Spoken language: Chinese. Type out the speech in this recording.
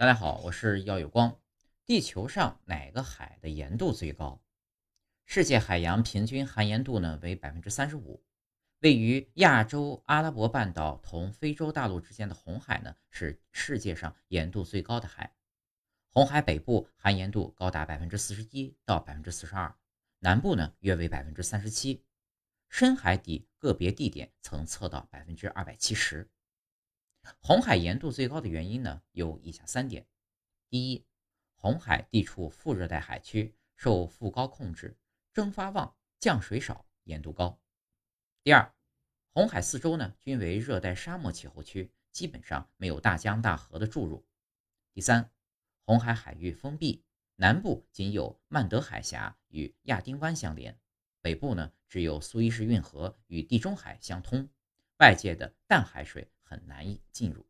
大家好，我是耀有光。地球上哪个海的盐度最高？世界海洋平均含盐度呢为百分之三十五。位于亚洲阿拉伯半岛同非洲大陆之间的红海呢，是世界上盐度最高的海。红海北部含盐度高达百分之四十一到百分之四十二，南部呢约为百分之三十七。深海底个别地点曾测到百分之二百七十。红海盐度最高的原因呢，有以下三点：第一，红海地处副热带海区，受副高控制，蒸发旺，降水少，盐度高；第二，红海四周呢均为热带沙漠气候区，基本上没有大江大河的注入；第三，红海海域封闭，南部仅有曼德海峡与亚丁湾相连，北部呢只有苏伊士运河与地中海相通，外界的淡海水。很难以进入。